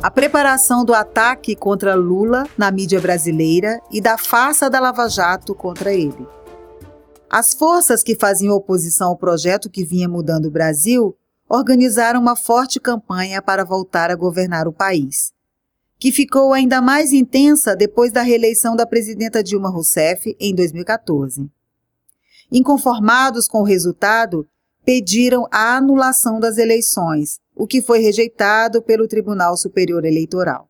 A preparação do ataque contra Lula na mídia brasileira e da farsa da Lava Jato contra ele. As forças que faziam oposição ao projeto que vinha mudando o Brasil organizaram uma forte campanha para voltar a governar o país, que ficou ainda mais intensa depois da reeleição da presidenta Dilma Rousseff em 2014. Inconformados com o resultado, pediram a anulação das eleições, o que foi rejeitado pelo Tribunal Superior Eleitoral.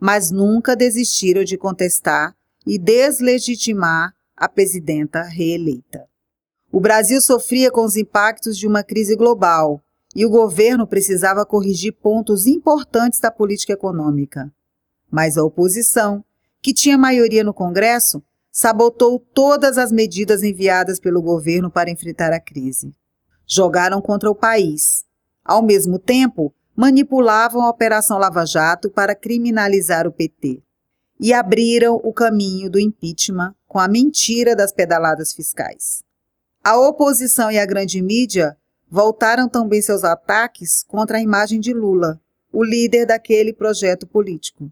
Mas nunca desistiram de contestar e deslegitimar a presidenta reeleita. O Brasil sofria com os impactos de uma crise global e o governo precisava corrigir pontos importantes da política econômica. Mas a oposição, que tinha maioria no Congresso, sabotou todas as medidas enviadas pelo governo para enfrentar a crise. Jogaram contra o país. Ao mesmo tempo, manipulavam a Operação Lava Jato para criminalizar o PT. E abriram o caminho do impeachment com a mentira das pedaladas fiscais. A oposição e a grande mídia voltaram também seus ataques contra a imagem de Lula, o líder daquele projeto político.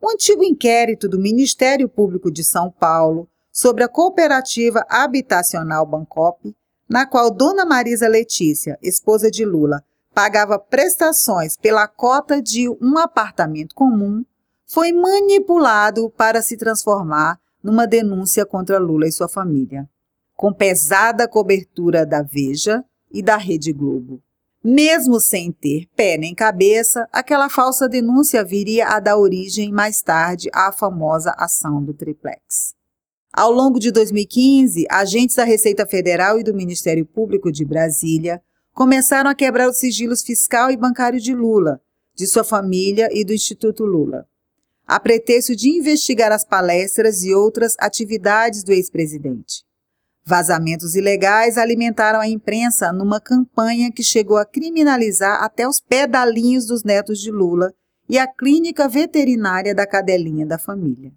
O antigo inquérito do Ministério Público de São Paulo sobre a cooperativa habitacional Bancop, na qual Dona Marisa Letícia, esposa de Lula, pagava prestações pela cota de um apartamento comum, foi manipulado para se transformar numa denúncia contra Lula e sua família. Com pesada cobertura da Veja, e da Rede Globo. Mesmo sem ter pé nem cabeça, aquela falsa denúncia viria a dar origem mais tarde à famosa ação do triplex. Ao longo de 2015, agentes da Receita Federal e do Ministério Público de Brasília começaram a quebrar os sigilos fiscal e bancário de Lula, de sua família e do Instituto Lula, a pretexto de investigar as palestras e outras atividades do ex-presidente. Vazamentos ilegais alimentaram a imprensa numa campanha que chegou a criminalizar até os pedalinhos dos netos de Lula e a clínica veterinária da cadelinha da família.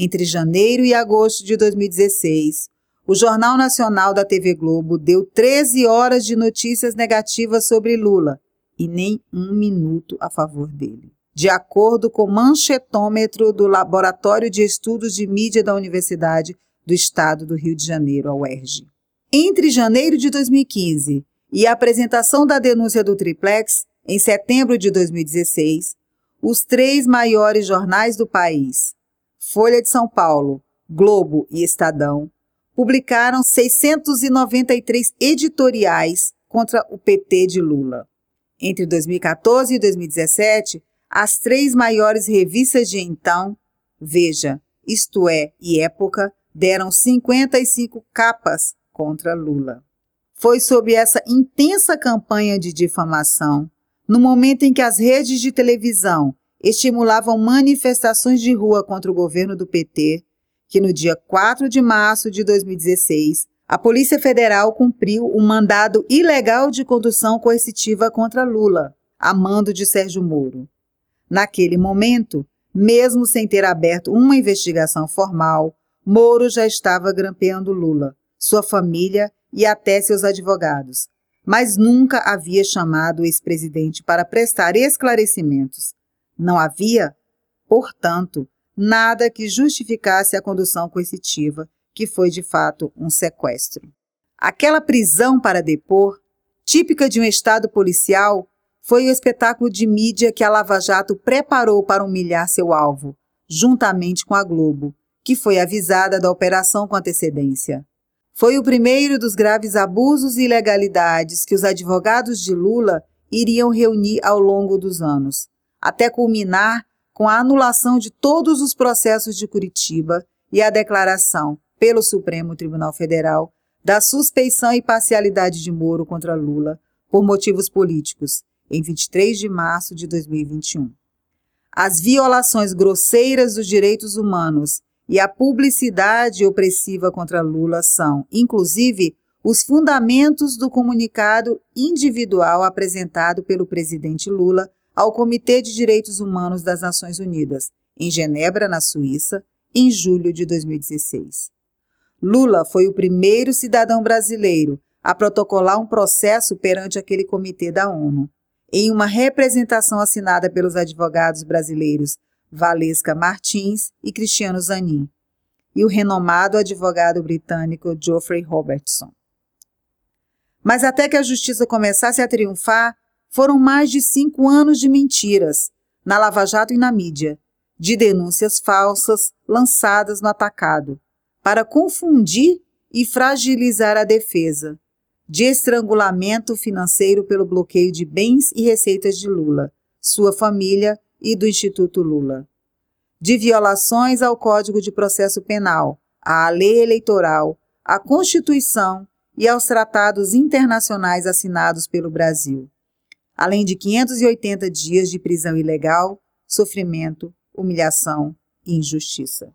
Entre janeiro e agosto de 2016, o Jornal Nacional da TV Globo deu 13 horas de notícias negativas sobre Lula e nem um minuto a favor dele. De acordo com o manchetômetro do Laboratório de Estudos de Mídia da Universidade do Estado do Rio de Janeiro, a UERJ. Entre janeiro de 2015 e a apresentação da denúncia do Triplex, em setembro de 2016, os três maiores jornais do país, Folha de São Paulo, Globo e Estadão, publicaram 693 editoriais contra o PT de Lula. Entre 2014 e 2017, as três maiores revistas de então, Veja, Isto É e Época, deram 55 capas contra Lula. Foi sob essa intensa campanha de difamação, no momento em que as redes de televisão estimulavam manifestações de rua contra o governo do PT, que no dia 4 de março de 2016, a Polícia Federal cumpriu um mandado ilegal de condução coercitiva contra Lula, a mando de Sérgio Moro. Naquele momento, mesmo sem ter aberto uma investigação formal, Moro já estava grampeando Lula, sua família e até seus advogados, mas nunca havia chamado o ex-presidente para prestar esclarecimentos. Não havia, portanto, nada que justificasse a condução coercitiva, que foi de fato um sequestro. Aquela prisão para depor, típica de um Estado policial, foi o espetáculo de mídia que a Lava Jato preparou para humilhar seu alvo, juntamente com a Globo, que foi avisada da operação com antecedência. Foi o primeiro dos graves abusos e ilegalidades que os advogados de Lula iriam reunir ao longo dos anos, até culminar com a anulação de todos os processos de Curitiba e a declaração, pelo Supremo Tribunal Federal, da suspeição e parcialidade de Moro contra Lula por motivos políticos, em 23 de março de 2021. As violações grosseiras dos direitos humanos e a publicidade opressiva contra Lula são, inclusive, os fundamentos do comunicado individual apresentado pelo presidente Lula ao Comitê de Direitos Humanos das Nações Unidas, em Genebra, na Suíça, em julho de 2016. Lula foi o primeiro cidadão brasileiro a protocolar um processo perante aquele comitê da ONU, em uma representação assinada pelos advogados brasileiros Valesca Martins e Cristiano Zanin, e o renomado advogado britânico Geoffrey Robertson. Mas até que a justiça começasse a triunfar, foram mais de cinco anos de mentiras, na Lava Jato e na mídia, de denúncias falsas lançadas no atacado, para confundir e fragilizar a defesa, de estrangulamento financeiro pelo bloqueio de bens e receitas de Lula, sua família e do Instituto Lula, de violações ao Código de Processo Penal, à lei eleitoral, à Constituição e aos tratados internacionais assinados pelo Brasil, além de 580 dias de prisão ilegal, sofrimento, humilhação e injustiça.